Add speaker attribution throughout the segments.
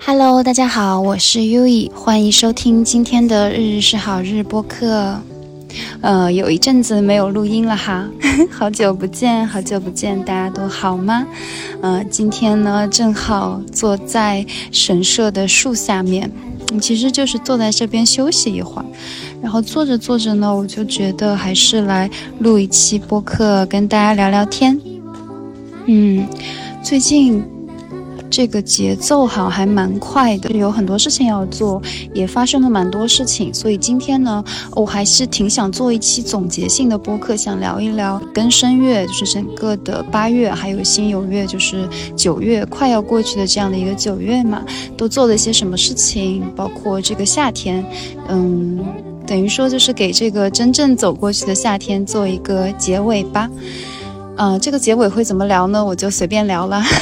Speaker 1: Hello，大家好，我是 U E，欢迎收听今天的日日是好日播客。呃，有一阵子没有录音了哈，好久不见，好久不见，大家都好吗？呃，今天呢，正好坐在神社的树下面，其实就是坐在这边休息一会儿。然后坐着坐着呢，我就觉得还是来录一期播客，跟大家聊聊天。嗯，最近。这个节奏好还蛮快的，有很多事情要做，也发生了蛮多事情，所以今天呢，我还是挺想做一期总结性的播客，想聊一聊跟声月，就是整个的八月，还有新有月，就是九月快要过去的这样的一个九月嘛，都做了些什么事情，包括这个夏天，嗯，等于说就是给这个真正走过去的夏天做一个结尾吧。嗯，这个结尾会怎么聊呢？我就随便聊了。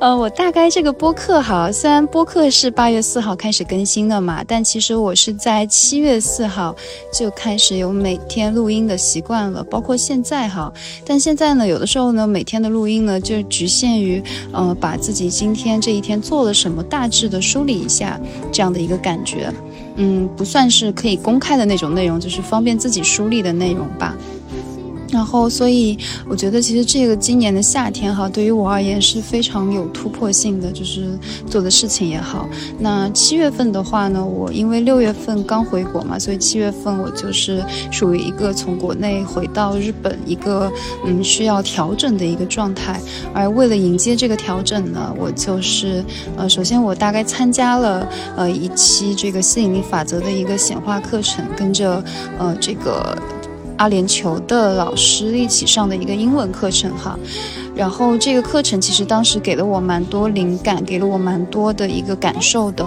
Speaker 1: 呃，我大概这个播客哈，虽然播客是八月四号开始更新的嘛，但其实我是在七月四号就开始有每天录音的习惯了，包括现在哈。但现在呢，有的时候呢，每天的录音呢，就局限于呃，把自己今天这一天做了什么，大致的梳理一下这样的一个感觉，嗯，不算是可以公开的那种内容，就是方便自己梳理的内容吧。然后，所以我觉得，其实这个今年的夏天哈，对于我而言是非常有突破性的，就是做的事情也好。那七月份的话呢，我因为六月份刚回国嘛，所以七月份我就是属于一个从国内回到日本一个嗯需要调整的一个状态。而为了迎接这个调整呢，我就是呃，首先我大概参加了呃一期这个吸引力法则的一个显化课程，跟着呃这个。阿联酋的老师一起上的一个英文课程哈，然后这个课程其实当时给了我蛮多灵感，给了我蛮多的一个感受的。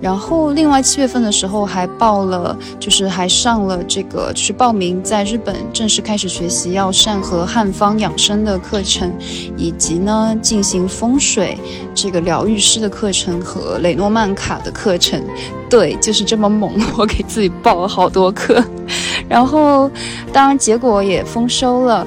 Speaker 1: 然后另外七月份的时候还报了，就是还上了这个，就是报名在日本正式开始学习药膳和汉方养生的课程，以及呢进行风水这个疗愈师的课程和雷诺曼卡的课程。对，就是这么猛，我给自己报了好多课。然后，当然结果也丰收了。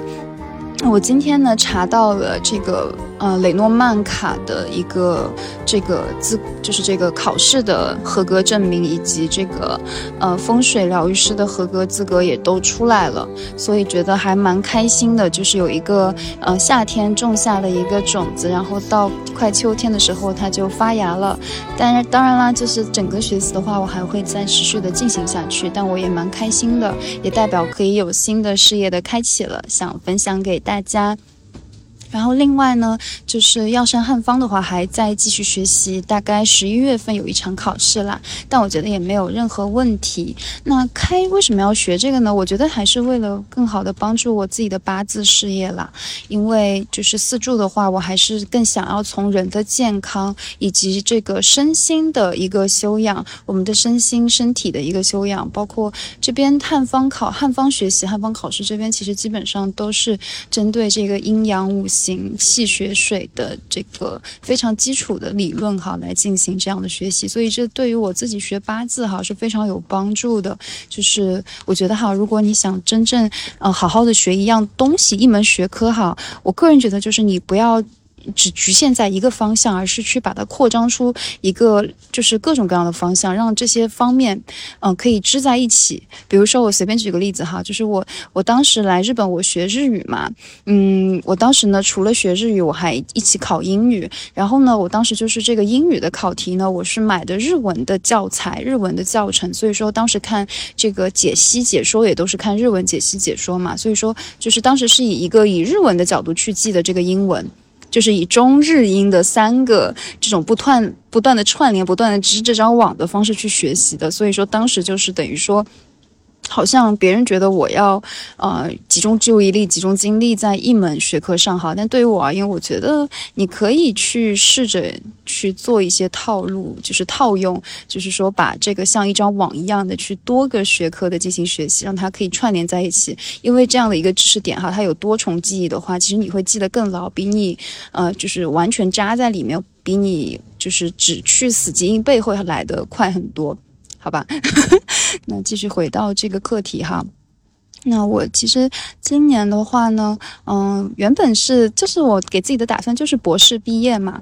Speaker 1: 我今天呢查到了这个。呃，雷诺曼卡的一个这个资，就是这个考试的合格证明，以及这个呃风水疗愈师的合格资格也都出来了，所以觉得还蛮开心的。就是有一个呃夏天种下了一个种子，然后到快秋天的时候它就发芽了。但是当然啦，就是整个学习的话，我还会再持续的进行下去。但我也蛮开心的，也代表可以有新的事业的开启了，想分享给大家。然后另外呢，就是药膳汉方的话，还在继续学习，大概十一月份有一场考试啦。但我觉得也没有任何问题。那开为什么要学这个呢？我觉得还是为了更好的帮助我自己的八字事业啦。因为就是四柱的话，我还是更想要从人的健康以及这个身心的一个修养，我们的身心身体的一个修养，包括这边汉方考汉方学习汉方考试这边，其实基本上都是针对这个阴阳五行。行气血水的这个非常基础的理论哈，来进行这样的学习，所以这对于我自己学八字哈是非常有帮助的。就是我觉得哈，如果你想真正呃好好的学一样东西，一门学科哈，我个人觉得就是你不要。只局限在一个方向，而是去把它扩张出一个，就是各种各样的方向，让这些方面，嗯，可以织在一起。比如说，我随便举个例子哈，就是我我当时来日本，我学日语嘛，嗯，我当时呢，除了学日语，我还一起考英语。然后呢，我当时就是这个英语的考题呢，我是买的日文的教材、日文的教程，所以说当时看这个解析解说也都是看日文解析解说嘛，所以说就是当时是以一个以日文的角度去记的这个英文。就是以中日英的三个这种不断不断的串联、不断的织这张网的方式去学习的，所以说当时就是等于说。好像别人觉得我要，呃，集中注意力、集中精力在一门学科上哈，但对于我而言，我觉得你可以去试着去做一些套路，就是套用，就是说把这个像一张网一样的去多个学科的进行学习，让它可以串联在一起。因为这样的一个知识点哈，它有多重记忆的话，其实你会记得更牢，比你呃就是完全扎在里面，比你就是只去死记硬背会来的快很多。好吧？那继续回到这个课题哈。那我其实今年的话呢，嗯，原本是就是我给自己的打算就是博士毕业嘛。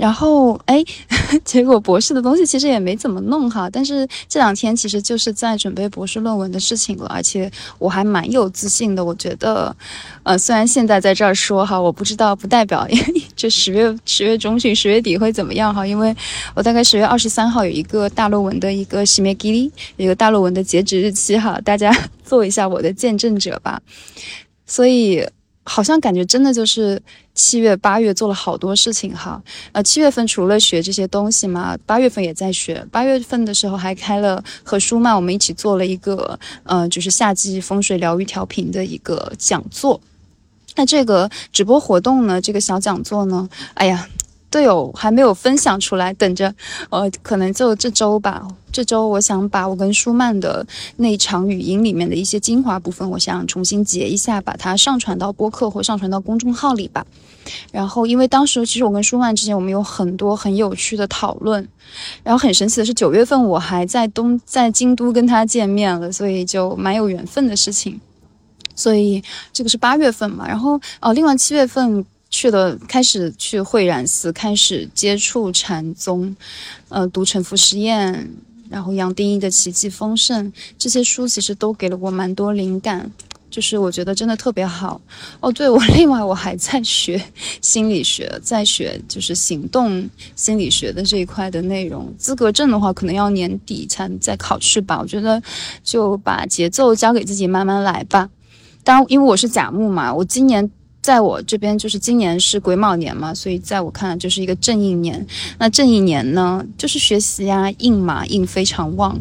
Speaker 1: 然后，哎，结果博士的东西其实也没怎么弄哈。但是这两天其实就是在准备博士论文的事情了，而且我还蛮有自信的。我觉得，呃，虽然现在在这儿说哈，我不知道，不代表 这十月十月中旬、十月底会怎么样哈。因为我大概十月二十三号有一个大论文的一个西梅吉里，一个大论文的截止日期哈，大家 做一下我的见证者吧。所以。好像感觉真的就是七月八月做了好多事情哈，呃，七月份除了学这些东西嘛，八月份也在学。八月份的时候还开了和舒曼我们一起做了一个，呃，就是夏季风水疗愈调频的一个讲座。那这个直播活动呢，这个小讲座呢，哎呀。队友还没有分享出来，等着，呃，可能就这周吧。这周我想把我跟舒曼的那场语音里面的一些精华部分，我想重新截一下，把它上传到播客或上传到公众号里吧。然后，因为当时其实我跟舒曼之间我们有很多很有趣的讨论，然后很神奇的是九月份我还在东在京都跟他见面了，所以就蛮有缘分的事情。所以这个是八月份嘛，然后哦，另外七月份。去了，开始去慧然寺，开始接触禅宗，呃，读《沉浮实验》，然后杨定一的《奇迹丰盛》这些书，其实都给了我蛮多灵感，就是我觉得真的特别好。哦，对，我另外我还在学心理学，在学就是行动心理学的这一块的内容。资格证的话，可能要年底才再考试吧。我觉得就把节奏交给自己，慢慢来吧。当，因为我是甲木嘛，我今年。在我这边就是今年是癸卯年嘛，所以在我看来就是一个正印年。那正印年呢，就是学习呀，印嘛印非常旺。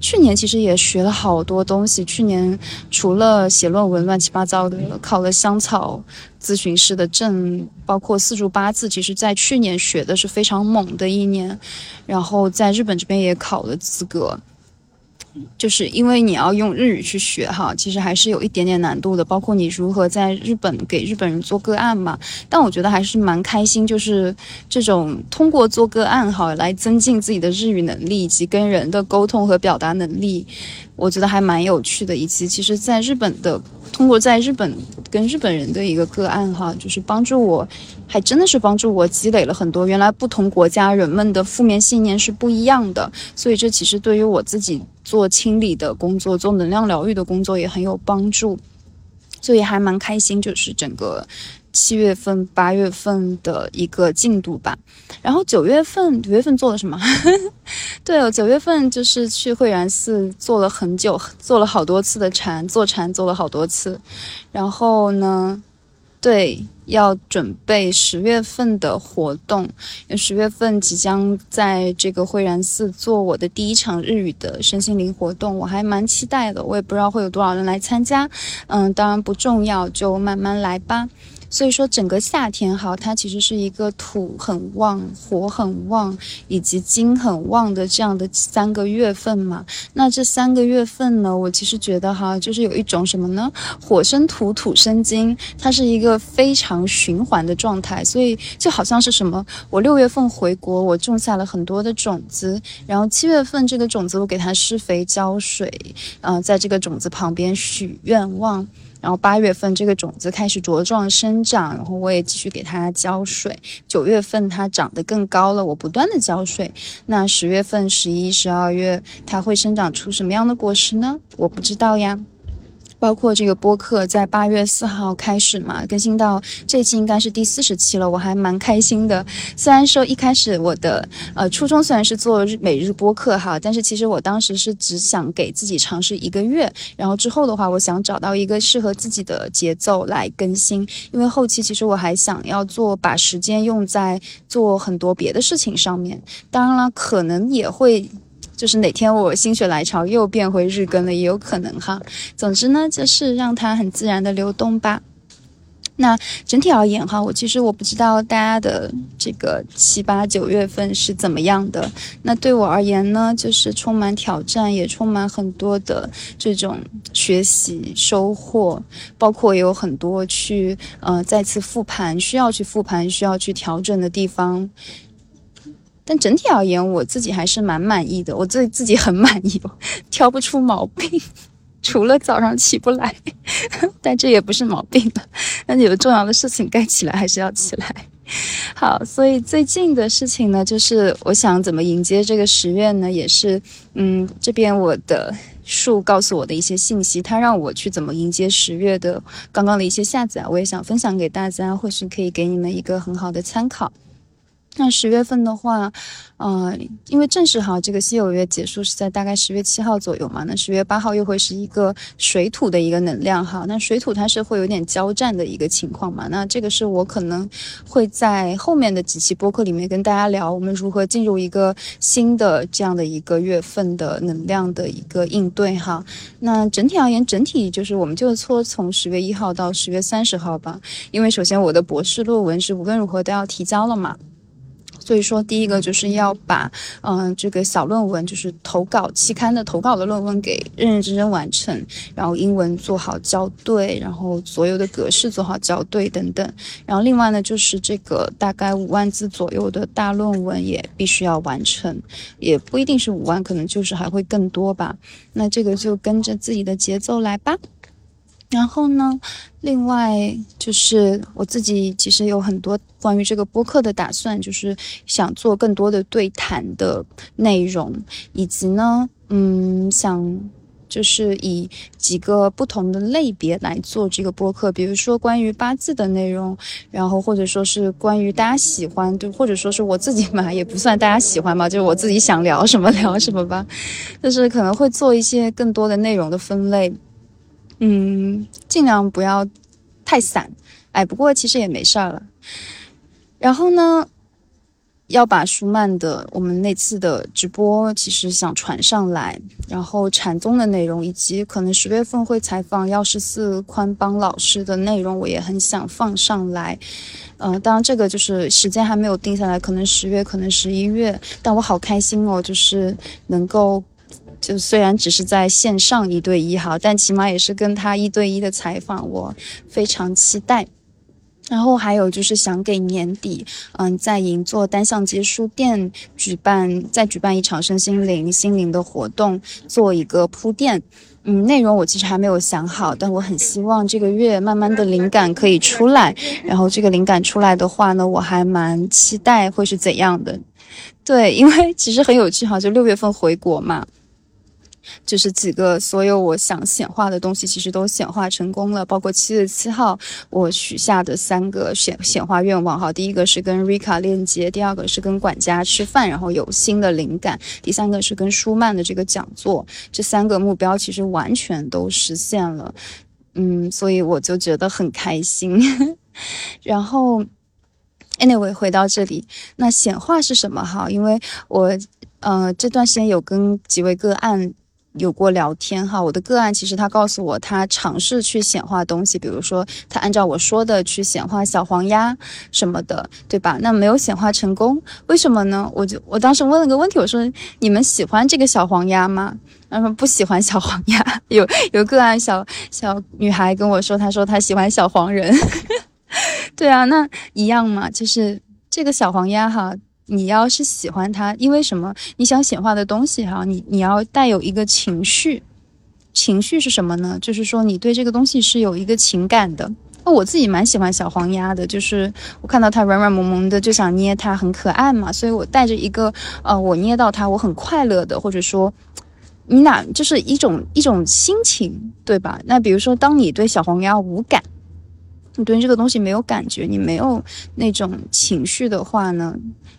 Speaker 1: 去年其实也学了好多东西。去年除了写论文乱七八糟的，考了香草咨询师的证，包括四柱八字，其实在去年学的是非常猛的一年。然后在日本这边也考了资格。就是因为你要用日语去学哈，其实还是有一点点难度的。包括你如何在日本给日本人做个案嘛。但我觉得还是蛮开心，就是这种通过做个案哈，来增进自己的日语能力以及跟人的沟通和表达能力，我觉得还蛮有趣的。以及其实在日本的通过在日本跟日本人的一个个案哈，就是帮助我，还真的是帮助我积累了很多原来不同国家人们的负面信念是不一样的。所以这其实对于我自己。做清理的工作，做能量疗愈的工作也很有帮助，所以还蛮开心。就是整个七月份、八月份的一个进度吧。然后九月份，九月份做了什么？对哦，九月份就是去慧然寺做了很久，做了好多次的禅，坐禅做了好多次。然后呢？对，要准备十月份的活动，十月份即将在这个慧然寺做我的第一场日语的身心灵活动，我还蛮期待的。我也不知道会有多少人来参加，嗯，当然不重要，就慢慢来吧。所以说，整个夏天哈，它其实是一个土很旺、火很旺以及金很旺的这样的三个月份嘛。那这三个月份呢，我其实觉得哈，就是有一种什么呢？火生土，土生金，它是一个非常循环的状态。所以就好像是什么，我六月份回国，我种下了很多的种子，然后七月份这个种子我给它施肥浇水，嗯，在这个种子旁边许愿望。然后八月份这个种子开始茁壮生长，然后我也继续给它浇水。九月份它长得更高了，我不断的浇水。那十月份、十一、十二月它会生长出什么样的果实呢？我不知道呀。包括这个播客在八月四号开始嘛，更新到这期应该是第四十期了，我还蛮开心的。虽然说一开始我的呃初衷虽然是做日每日播客哈，但是其实我当时是只想给自己尝试一个月，然后之后的话，我想找到一个适合自己的节奏来更新，因为后期其实我还想要做把时间用在做很多别的事情上面，当然了，可能也会。就是哪天我心血来潮又变回日更了，也有可能哈。总之呢，就是让它很自然的流动吧。那整体而言哈，我其实我不知道大家的这个七八九月份是怎么样的。那对我而言呢，就是充满挑战，也充满很多的这种学习收获，包括也有很多去呃再次复盘需要去复盘需要去调整的地方。但整体而言，我自己还是蛮满意的，我自自己很满意，挑不出毛病，除了早上起不来，但这也不是毛病了。那有重要的事情该起来还是要起来。好，所以最近的事情呢，就是我想怎么迎接这个十月呢？也是，嗯，这边我的树告诉我的一些信息，它让我去怎么迎接十月的刚刚的一些下载，我也想分享给大家，或许可以给你们一个很好的参考。那十月份的话，呃，因为正式哈，这个稀有月结束是在大概十月七号左右嘛。那十月八号又会是一个水土的一个能量哈。那水土它是会有点交战的一个情况嘛。那这个是我可能会在后面的几期播客里面跟大家聊，我们如何进入一个新的这样的一个月份的能量的一个应对哈。那整体而言，整体就是我们就说从十月一号到十月三十号吧。因为首先我的博士论文是无论如何都要提交了嘛。所以说，第一个就是要把，嗯，这个小论文，就是投稿期刊的投稿的论文给认认真真完成，然后英文做好校对，然后所有的格式做好校对等等。然后另外呢，就是这个大概五万字左右的大论文也必须要完成，也不一定是五万，可能就是还会更多吧。那这个就跟着自己的节奏来吧。然后呢，另外就是我自己其实有很多关于这个播客的打算，就是想做更多的对谈的内容，以及呢，嗯，想就是以几个不同的类别来做这个播客，比如说关于八字的内容，然后或者说是关于大家喜欢，就或者说是我自己嘛，也不算大家喜欢吧，就是我自己想聊什么聊什么吧，就是可能会做一些更多的内容的分类。嗯，尽量不要太散，哎，不过其实也没事儿了。然后呢，要把舒曼的我们那次的直播，其实想传上来，然后禅宗的内容，以及可能十月份会采访药师寺宽邦老师的内容，我也很想放上来。嗯，当然这个就是时间还没有定下来，可能十月，可能十一月，但我好开心哦，就是能够。就虽然只是在线上一对一哈，但起码也是跟他一对一的采访，我非常期待。然后还有就是想给年底，嗯，在银座单向街书店举办再举办一场身心灵心灵的活动，做一个铺垫。嗯，内容我其实还没有想好，但我很希望这个月慢慢的灵感可以出来。然后这个灵感出来的话呢，我还蛮期待会是怎样的。对，因为其实很有趣哈，就六月份回国嘛。就是几个所有我想显化的东西，其实都显化成功了。包括七月七号我许下的三个显显化愿望，哈，第一个是跟瑞卡链接，第二个是跟管家吃饭，然后有新的灵感，第三个是跟舒曼的这个讲座。这三个目标其实完全都实现了，嗯，所以我就觉得很开心。然后，anyway，回到这里，那显化是什么？哈，因为我呃这段时间有跟几位个案。有过聊天哈，我的个案其实他告诉我，他尝试去显化东西，比如说他按照我说的去显化小黄鸭什么的，对吧？那没有显化成功，为什么呢？我就我当时问了个问题，我说你们喜欢这个小黄鸭吗？他说不喜欢小黄鸭。有有个案小小女孩跟我说，她说她喜欢小黄人。对啊，那一样嘛，就是这个小黄鸭哈。你要是喜欢它，因为什么？你想显化的东西哈，你你要带有一个情绪，情绪是什么呢？就是说你对这个东西是有一个情感的。那我自己蛮喜欢小黄鸭的，就是我看到它软软萌萌的，就想捏它，很可爱嘛。所以我带着一个呃，我捏到它我很快乐的，或者说你俩就是一种一种心情，对吧？那比如说，当你对小黄鸭无感。你对这个东西没有感觉，你没有那种情绪的话呢，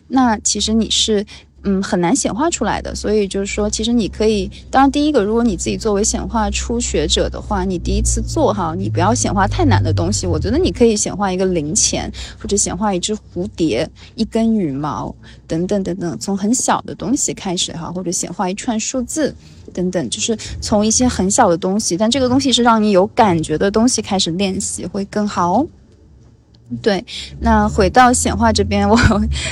Speaker 1: 那其实你是嗯很难显化出来的。所以就是说，其实你可以，当然第一个，如果你自己作为显化初学者的话，你第一次做哈，你不要显化太难的东西。我觉得你可以显化一个零钱，或者显化一只蝴蝶、一根羽毛等等等等，从很小的东西开始哈，或者显化一串数字。等等，就是从一些很小的东西，但这个东西是让你有感觉的东西开始练习会更好。对，那回到显化这边，我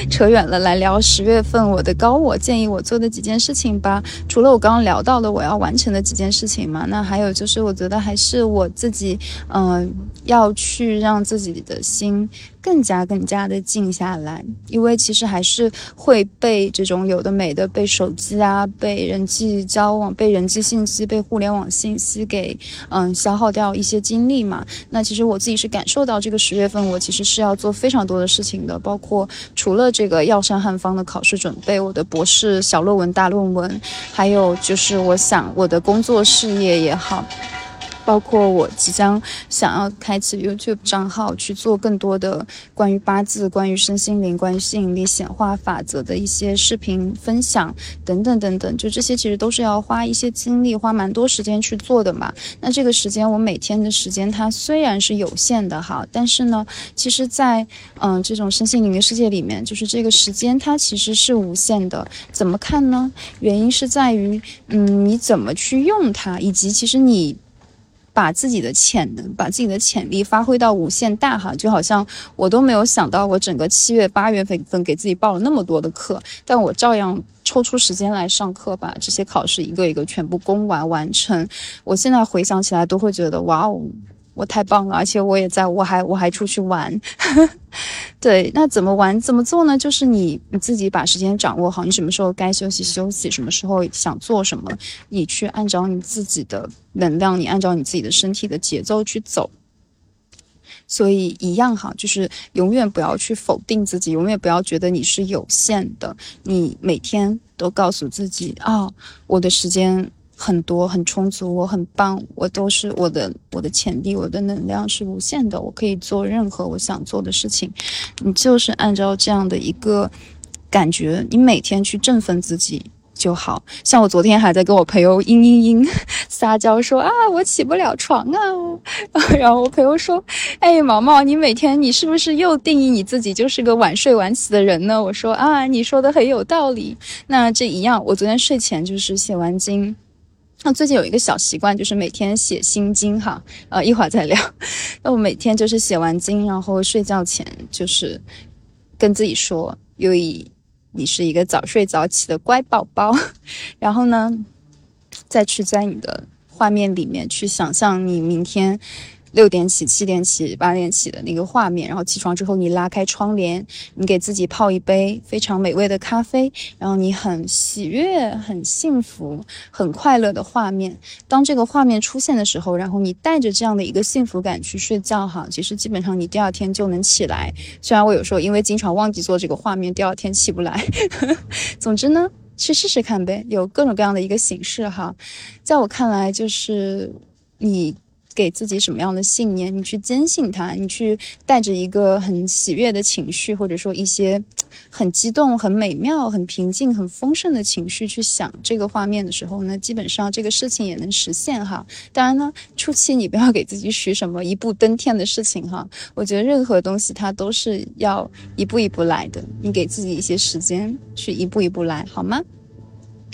Speaker 1: 扯远了，来聊十月份我的高我建议我做的几件事情吧。除了我刚刚聊到的我要完成的几件事情嘛，那还有就是我觉得还是我自己，嗯，要去让自己的心更加更加的静下来，因为其实还是会被这种有的没的，被手机啊，被人际交往，被人际信息，被互联网信息给嗯消耗掉一些精力嘛。那其实我自己是感受到这个十月份，我其实是要做非常多的事情的，包括除了这个药山汉方的考试准备，我的博士小论文、大论文，还有就是我想我的工作事业也好。包括我即将想要开启 YouTube 账号，去做更多的关于八字、关于身心灵、关于吸引力显化法则的一些视频分享等等等等，就这些其实都是要花一些精力、花蛮多时间去做的嘛。那这个时间，我每天的时间它虽然是有限的哈，但是呢，其实，在嗯这种身心灵的世界里面，就是这个时间它其实是无限的。怎么看呢？原因是在于，嗯，你怎么去用它，以及其实你。把自己的潜能，把自己的潜力发挥到无限大哈，就好像我都没有想到，我整个七月八月份份给自己报了那么多的课，但我照样抽出时间来上课，把这些考试一个一个全部攻完完成。我现在回想起来，都会觉得哇哦。我太棒了，而且我也在，我还我还出去玩，对，那怎么玩怎么做呢？就是你你自己把时间掌握好，你什么时候该休息休息，什么时候想做什么，你去按照你自己的能量，你按照你自己的身体的节奏去走。所以一样哈，就是永远不要去否定自己，永远不要觉得你是有限的，你每天都告诉自己啊，我的时间。很多很充足，我很棒，我都是我的我的潜力，我的能量是无限的，我可以做任何我想做的事情。你就是按照这样的一个感觉，你每天去振奋自己就好。像我昨天还在跟我朋友嘤嘤嘤 撒娇说啊，我起不了床啊，然后我朋友说，哎，毛毛，你每天你是不是又定义你自己就是个晚睡晚起的人呢？我说啊，你说的很有道理。那这一样，我昨天睡前就是写完经。那最近有一个小习惯，就是每天写心经哈，呃，一会儿再聊。那我每天就是写完经，然后睡觉前就是跟自己说：“因为，你是一个早睡早起的乖宝宝。”然后呢，再去在你的画面里面去想象你明天。六点起、七点起、八点起的那个画面，然后起床之后，你拉开窗帘，你给自己泡一杯非常美味的咖啡，然后你很喜悦、很幸福、很快乐的画面。当这个画面出现的时候，然后你带着这样的一个幸福感去睡觉，哈，其实基本上你第二天就能起来。虽然我有时候因为经常忘记做这个画面，第二天起不来。总之呢，去试试看呗，有各种各样的一个形式哈。在我看来，就是你。给自己什么样的信念，你去坚信它，你去带着一个很喜悦的情绪，或者说一些很激动、很美妙、很平静、很丰盛的情绪去想这个画面的时候呢，基本上这个事情也能实现哈。当然呢，初期你不要给自己许什么一步登天的事情哈。我觉得任何东西它都是要一步一步来的，你给自己一些时间去一步一步来，好吗？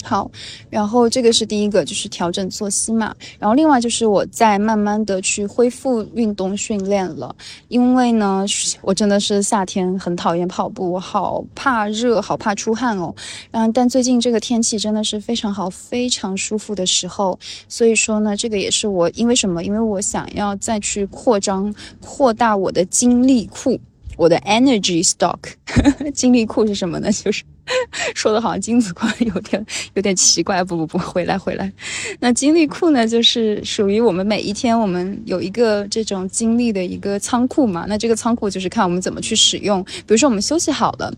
Speaker 1: 好，然后这个是第一个，就是调整作息嘛。然后另外就是我在慢慢的去恢复运动训练了，因为呢，我真的是夏天很讨厌跑步，我好怕热，好怕出汗哦。嗯，但最近这个天气真的是非常好，非常舒服的时候，所以说呢，这个也是我因为什么？因为我想要再去扩张、扩大我的精力库，我的 energy stock。精力库是什么呢？就是。说的好像精子库有点有点奇怪，不不不，回来回来。那精力库呢，就是属于我们每一天，我们有一个这种精力的一个仓库嘛。那这个仓库就是看我们怎么去使用。比如说我们休息好了，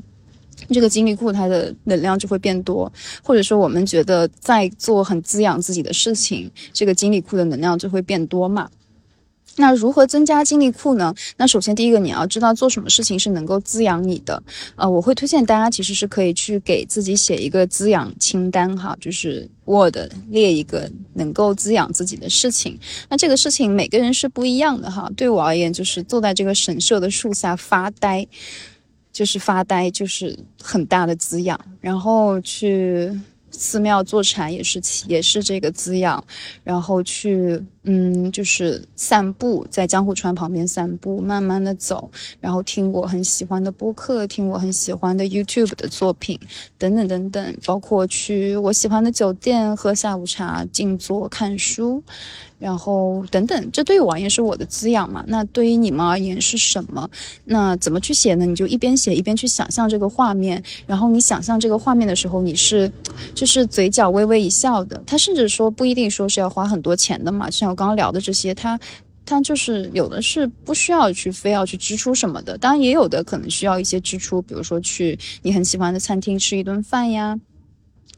Speaker 1: 这个精力库它的能量就会变多；或者说我们觉得在做很滋养自己的事情，这个精力库的能量就会变多嘛。那如何增加精力库呢？那首先第一个你要知道做什么事情是能够滋养你的。呃，我会推荐大家其实是可以去给自己写一个滋养清单哈，就是 Word 列一个能够滋养自己的事情。那这个事情每个人是不一样的哈。对我而言，就是坐在这个神社的树下发呆，就是发呆，就是很大的滋养。然后去。寺庙坐禅也是也是这个滋养，然后去嗯就是散步，在江户川旁边散步，慢慢的走，然后听我很喜欢的播客，听我很喜欢的 YouTube 的作品，等等等等，包括去我喜欢的酒店喝下午茶，静坐看书，然后等等，这对于我而言是我的滋养嘛？那对于你们而言是什么？那怎么去写呢？你就一边写一边去想象这个画面，然后你想象这个画面的时候，你是就是嘴角微微一笑的。他甚至说不一定说是要花很多钱的嘛，就像我刚刚聊的这些，他他就是有的是不需要去非要去支出什么的，当然也有的可能需要一些支出，比如说去你很喜欢的餐厅吃一顿饭呀。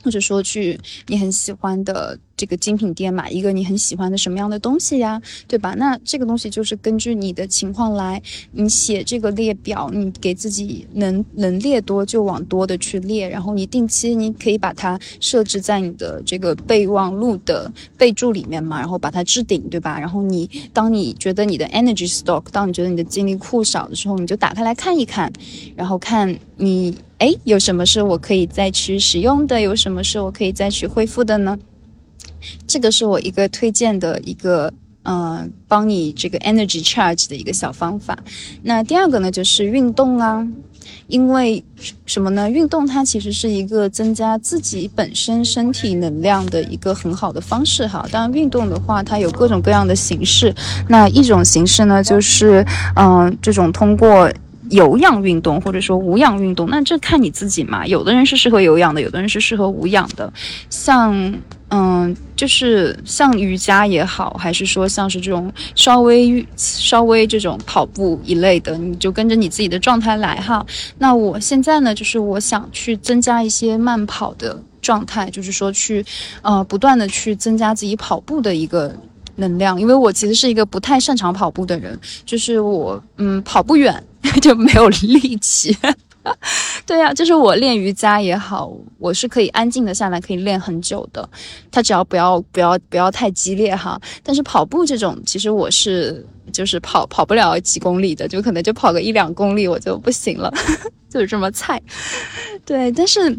Speaker 1: 或者说去你很喜欢的这个精品店买一个你很喜欢的什么样的东西呀，对吧？那这个东西就是根据你的情况来，你写这个列表，你给自己能能列多就往多的去列，然后你定期你可以把它设置在你的这个备忘录的备注里面嘛，然后把它置顶，对吧？然后你当你觉得你的 energy stock，当你觉得你的精力库少的时候，你就打开来看一看，然后看你。哎，有什么是我可以再去使用的？有什么是我可以再去恢复的呢？这个是我一个推荐的一个，嗯，帮你这个 energy charge 的一个小方法。那第二个呢，就是运动啊，因为什么呢？运动它其实是一个增加自己本身身体能量的一个很好的方式哈。当然，运动的话，它有各种各样的形式。那一种形式呢，就是嗯，这种通过。有氧运动或者说无氧运动，那这看你自己嘛。有的人是适合有氧的，有的人是适合无氧的。像，嗯，就是像瑜伽也好，还是说像是这种稍微稍微这种跑步一类的，你就跟着你自己的状态来哈。那我现在呢，就是我想去增加一些慢跑的状态，就是说去，呃，不断的去增加自己跑步的一个。能量，因为我其实是一个不太擅长跑步的人，就是我，嗯，跑不远 就没有力气。对呀，就是我练瑜伽也好，我是可以安静的下来，可以练很久的。它只要不要不要不要太激烈哈。但是跑步这种，其实我是就是跑跑不了几公里的，就可能就跑个一两公里我就不行了，就是这么菜。对，但是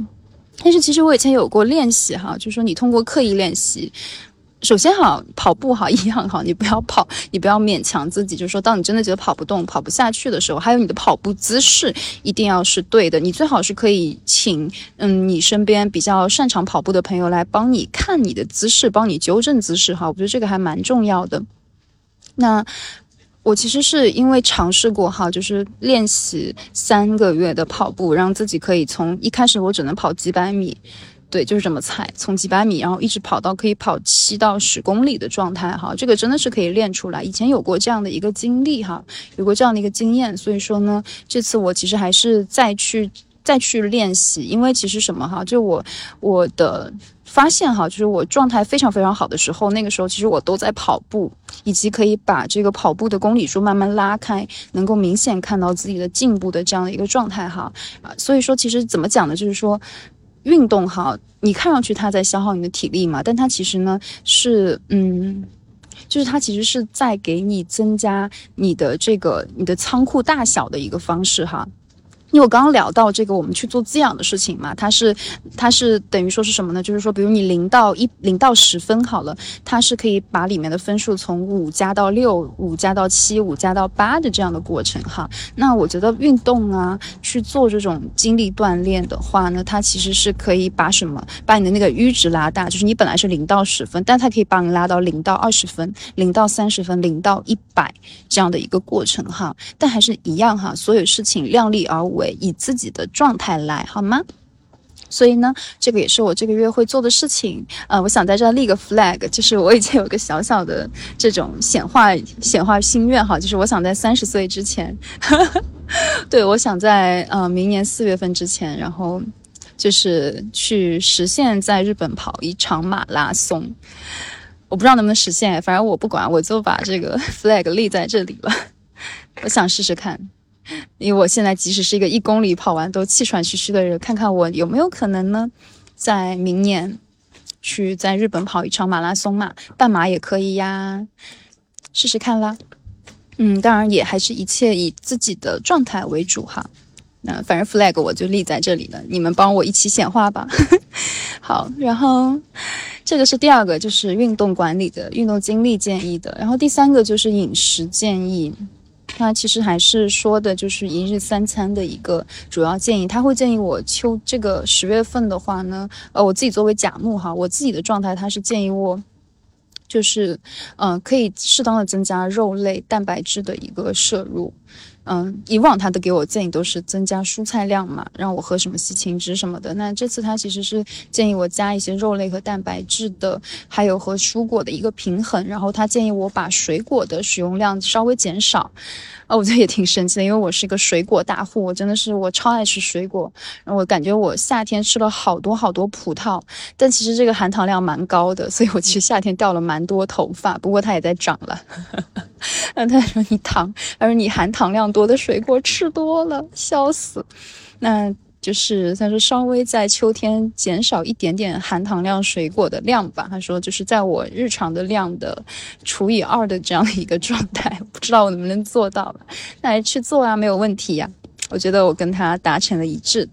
Speaker 1: 但是其实我以前有过练习哈，就是说你通过刻意练习。首先哈，跑步哈一样哈，你不要跑，你不要勉强自己。就是说，当你真的觉得跑不动、跑不下去的时候，还有你的跑步姿势一定要是对的。你最好是可以请嗯你身边比较擅长跑步的朋友来帮你看你的姿势，帮你纠正姿势哈。我觉得这个还蛮重要的。那我其实是因为尝试过哈，就是练习三个月的跑步，让自己可以从一开始我只能跑几百米。对，就是这么菜，从几百米，然后一直跑到可以跑七到十公里的状态哈，这个真的是可以练出来。以前有过这样的一个经历哈，有过这样的一个经验，所以说呢，这次我其实还是再去再去练习，因为其实什么哈，就我我的发现哈，就是我状态非常非常好的时候，那个时候其实我都在跑步，以及可以把这个跑步的公里数慢慢拉开，能够明显看到自己的进步的这样的一个状态哈啊，所以说其实怎么讲呢，就是说。运动哈，你看上去它在消耗你的体力嘛，但它其实呢是，嗯，就是它其实是在给你增加你的这个你的仓库大小的一个方式哈。因为我刚刚聊到这个，我们去做滋养的事情嘛，它是，它是等于说是什么呢？就是说，比如你零到一，零到十分好了，它是可以把里面的分数从五加到六，五加到七，五加到八的这样的过程哈。那我觉得运动啊，去做这种精力锻炼的话呢，它其实是可以把什么，把你的那个阈值拉大，就是你本来是零到十分，但它可以帮你拉到零到二十分，零到三十分，零到一百这样的一个过程哈。但还是一样哈，所有事情量力而为。以自己的状态来好吗？所以呢，这个也是我这个月会做的事情。呃，我想在这立个 flag，就是我以前有个小小的这种显化显化心愿哈，就是我想在三十岁之前，对我想在呃明年四月份之前，然后就是去实现在日本跑一场马拉松。我不知道能不能实现，反正我不管，我就把这个 flag 立在这里了。我想试试看。因为我现在即使是一个一公里跑完都气喘吁吁的人，看看我有没有可能呢，在明年去在日本跑一场马拉松嘛，半马也可以呀，试试看啦。嗯，当然也还是一切以自己的状态为主哈。那反正 flag 我就立在这里了，你们帮我一起显化吧。好，然后这个是第二个，就是运动管理的运动经历建议的，然后第三个就是饮食建议。他其实还是说的，就是一日三餐的一个主要建议。他会建议我秋这个十月份的话呢，呃，我自己作为甲木哈，我自己的状态，他是建议我就是，嗯，可以适当的增加肉类蛋白质的一个摄入。嗯，以往他的给我建议都是增加蔬菜量嘛，让我喝什么西芹汁什么的。那这次他其实是建议我加一些肉类和蛋白质的，还有和蔬果的一个平衡。然后他建议我把水果的使用量稍微减少。啊，我觉得也挺神奇的，因为我是一个水果大户，我真的是我超爱吃水果。然后我感觉我夏天吃了好多好多葡萄，但其实这个含糖量蛮高的，所以我其实夏天掉了蛮多头发。不过它也在长了。那他说你糖，他说你含糖量多的水果吃多了，笑死。那。就是他说稍微在秋天减少一点点含糖量水果的量吧。他说就是在我日常的量的除以二的这样的一个状态，不知道我能不能做到那还去做啊，没有问题呀。我觉得我跟他达成了一致。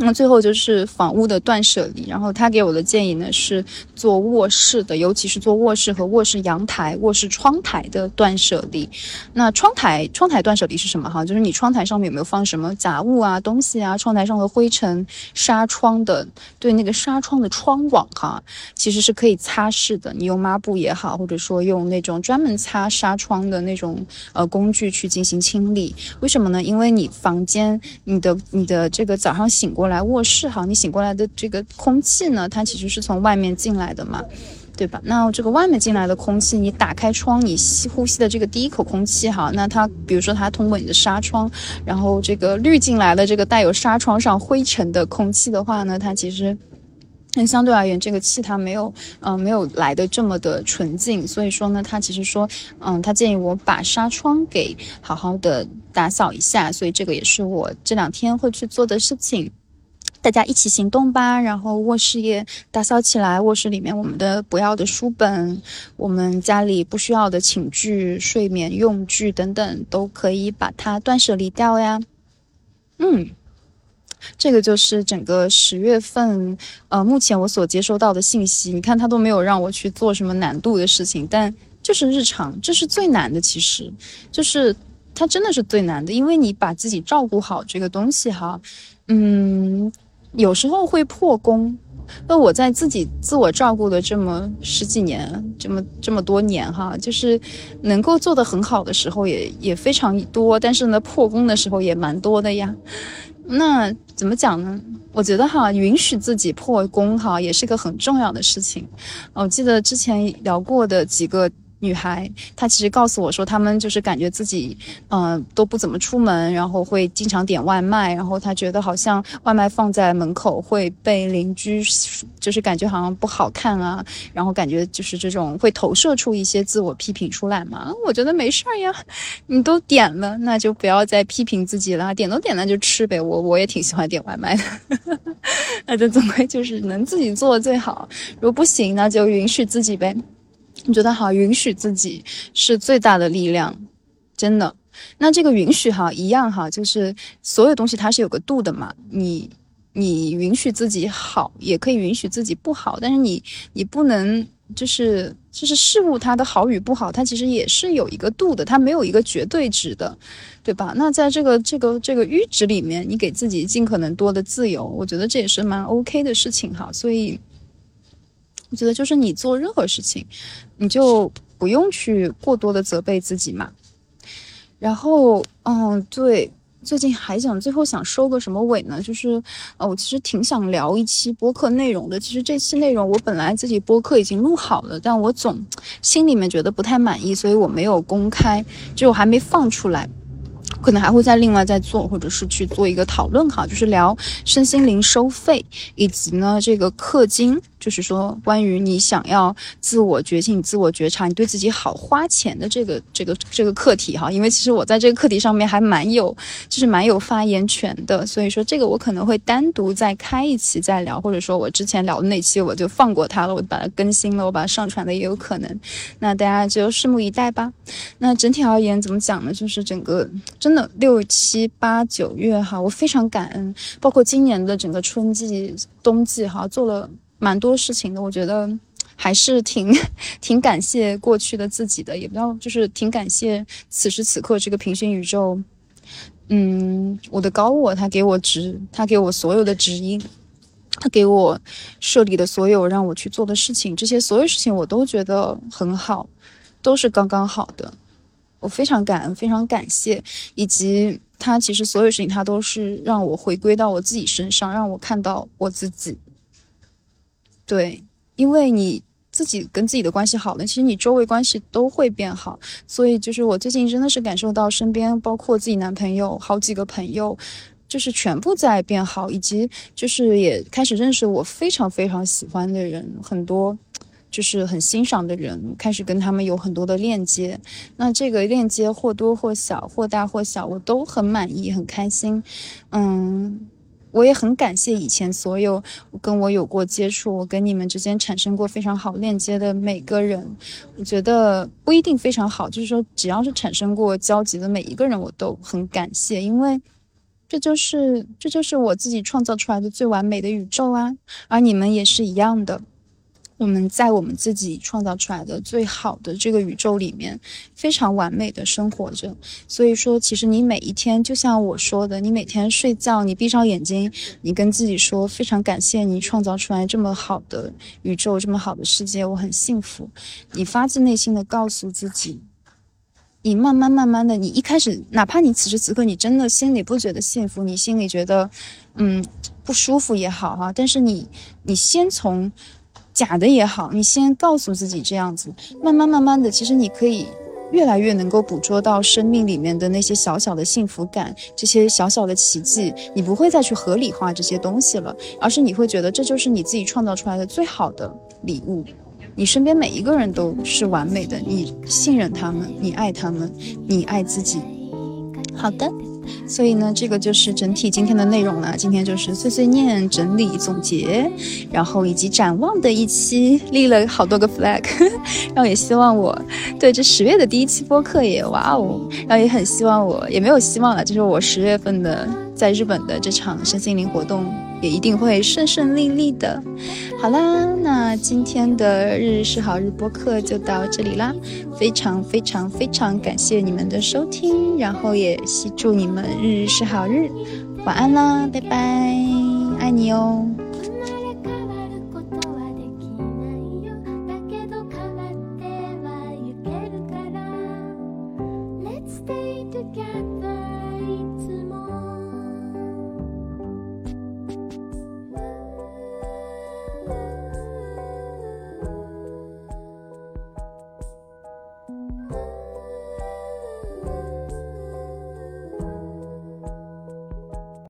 Speaker 1: 那最后就是房屋的断舍离，然后他给我的建议呢是做卧室的，尤其是做卧室和卧室阳台、卧室窗台的断舍离。那窗台窗台断舍离是什么哈？就是你窗台上面有没有放什么杂物啊、东西啊？窗台上的灰尘、纱窗的，对那个纱窗的窗网哈，其实是可以擦拭的。你用抹布也好，或者说用那种专门擦纱窗的那种呃工具去进行清理。为什么呢？因为你房间你的你的这个早上醒过。来卧室哈，你醒过来的这个空气呢，它其实是从外面进来的嘛，对吧？那这个外面进来的空气，你打开窗，你吸呼吸的这个第一口空气哈，那它比如说它通过你的纱窗，然后这个滤进来的这个带有纱窗上灰尘的空气的话呢，它其实，那相对而言，这个气它没有，嗯，没有来的这么的纯净，所以说呢，他其实说，嗯，他建议我把纱窗给好好的打扫一下，所以这个也是我这两天会去做的事情。大家一起行动吧，然后卧室也打扫起来。卧室里面我们的不要的书本，我们家里不需要的寝具、睡眠用具等等，都可以把它断舍离掉呀。嗯，这个就是整个十月份，呃，目前我所接收到的信息。你看，他都没有让我去做什么难度的事情，但就是日常，这是最难的。其实，就是它真的是最难的，因为你把自己照顾好这个东西，哈，嗯。有时候会破功，那我在自己自我照顾的这么十几年，这么这么多年哈，就是能够做得很好的时候也也非常多，但是呢，破功的时候也蛮多的呀。那怎么讲呢？我觉得哈，允许自己破功哈，也是个很重要的事情。我记得之前聊过的几个。女孩，她其实告诉我说，她们就是感觉自己，嗯，都不怎么出门，然后会经常点外卖，然后她觉得好像外卖放在门口会被邻居，就是感觉好像不好看啊，然后感觉就是这种会投射出一些自我批评出来嘛。我觉得没事儿呀，你都点了，那就不要再批评自己了，点都点了就吃呗。我我也挺喜欢点外卖的，那这总归就是能自己做最好，如果不行，那就允许自己呗。你觉得好，允许自己是最大的力量，真的。那这个允许哈，一样哈，就是所有东西它是有个度的嘛。你你允许自己好，也可以允许自己不好，但是你你不能就是就是事物它的好与不好，它其实也是有一个度的，它没有一个绝对值的，对吧？那在这个这个这个阈值里面，你给自己尽可能多的自由，我觉得这也是蛮 OK 的事情哈。所以。我觉得就是你做任何事情，你就不用去过多的责备自己嘛。然后，嗯，对，最近还想最后想收个什么尾呢？就是，呃，我其实挺想聊一期播客内容的。其实这期内容我本来自己播客已经录好了，但我总心里面觉得不太满意，所以我没有公开，就我还没放出来。可能还会再另外再做，或者是去做一个讨论哈，就是聊身心灵收费，以及呢这个氪金。就是说，关于你想要自我觉醒、自我觉察，你对自己好花钱的这个、这个、这个课题哈，因为其实我在这个课题上面还蛮有，就是蛮有发言权的，所以说这个我可能会单独再开一期再聊，或者说我之前聊的那期我就放过它了，我把它更新了，我把它上传的也有可能，那大家就拭目以待吧。那整体而言怎么讲呢？就是整个真的六七八九月哈，我非常感恩，包括今年的整个春季、冬季哈，做了。蛮多事情的，我觉得还是挺 挺感谢过去的自己的，也不要就是挺感谢此时此刻这个平行宇宙，嗯，我的高我他给我指，他给我所有的指引，他给我设立的所有让我去做的事情，这些所有事情我都觉得很好，都是刚刚好的。我非常感恩，非常感谢，以及他其实所有事情他都是让我回归到我自己身上，让我看到我自己。对，因为你自己跟自己的关系好了，其实你周围关系都会变好。所以就是我最近真的是感受到身边包括自己男朋友好几个朋友。就是全部在变好，以及就是也开始认识我非常非常喜欢的人，很多就是很欣赏的人，开始跟他们有很多的链接。那这个链接或多或少，或大或小，我都很满意，很开心。嗯，我也很感谢以前所有跟我有过接触，我跟你们之间产生过非常好链接的每个人。我觉得不一定非常好，就是说只要是产生过交集的每一个人，我都很感谢，因为。这就是这就是我自己创造出来的最完美的宇宙啊！而你们也是一样的，我们在我们自己创造出来的最好的这个宇宙里面，非常完美的生活着。所以说，其实你每一天，就像我说的，你每天睡觉，你闭上眼睛，你跟自己说，非常感谢你创造出来这么好的宇宙，这么好的世界，我很幸福。你发自内心的告诉自己。你慢慢慢慢的，你一开始，哪怕你此时此刻你真的心里不觉得幸福，你心里觉得，嗯，不舒服也好哈，但是你，你先从假的也好，你先告诉自己这样子，慢慢慢慢的，其实你可以越来越能够捕捉到生命里面的那些小小的幸福感，这些小小的奇迹，你不会再去合理化这些东西了，而是你会觉得这就是你自己创造出来的最好的礼物。你身边每一个人都是完美的，你信任他们，你爱他们，你爱自己。好的，所以呢，这个就是整体今天的内容了。今天就是碎碎念、整理、总结，然后以及展望的一期，立了好多个 flag。然后也希望我对这十月的第一期播客也哇哦，然后也很希望我也没有希望了，就是我十月份的在日本的这场身心灵活动。也一定会顺顺利利的。好啦，那今天的日日是好日播客就到这里啦，非常非常非常感谢你们的收听，然后也希祝你们日日是好日，晚安啦，拜拜，爱你哦。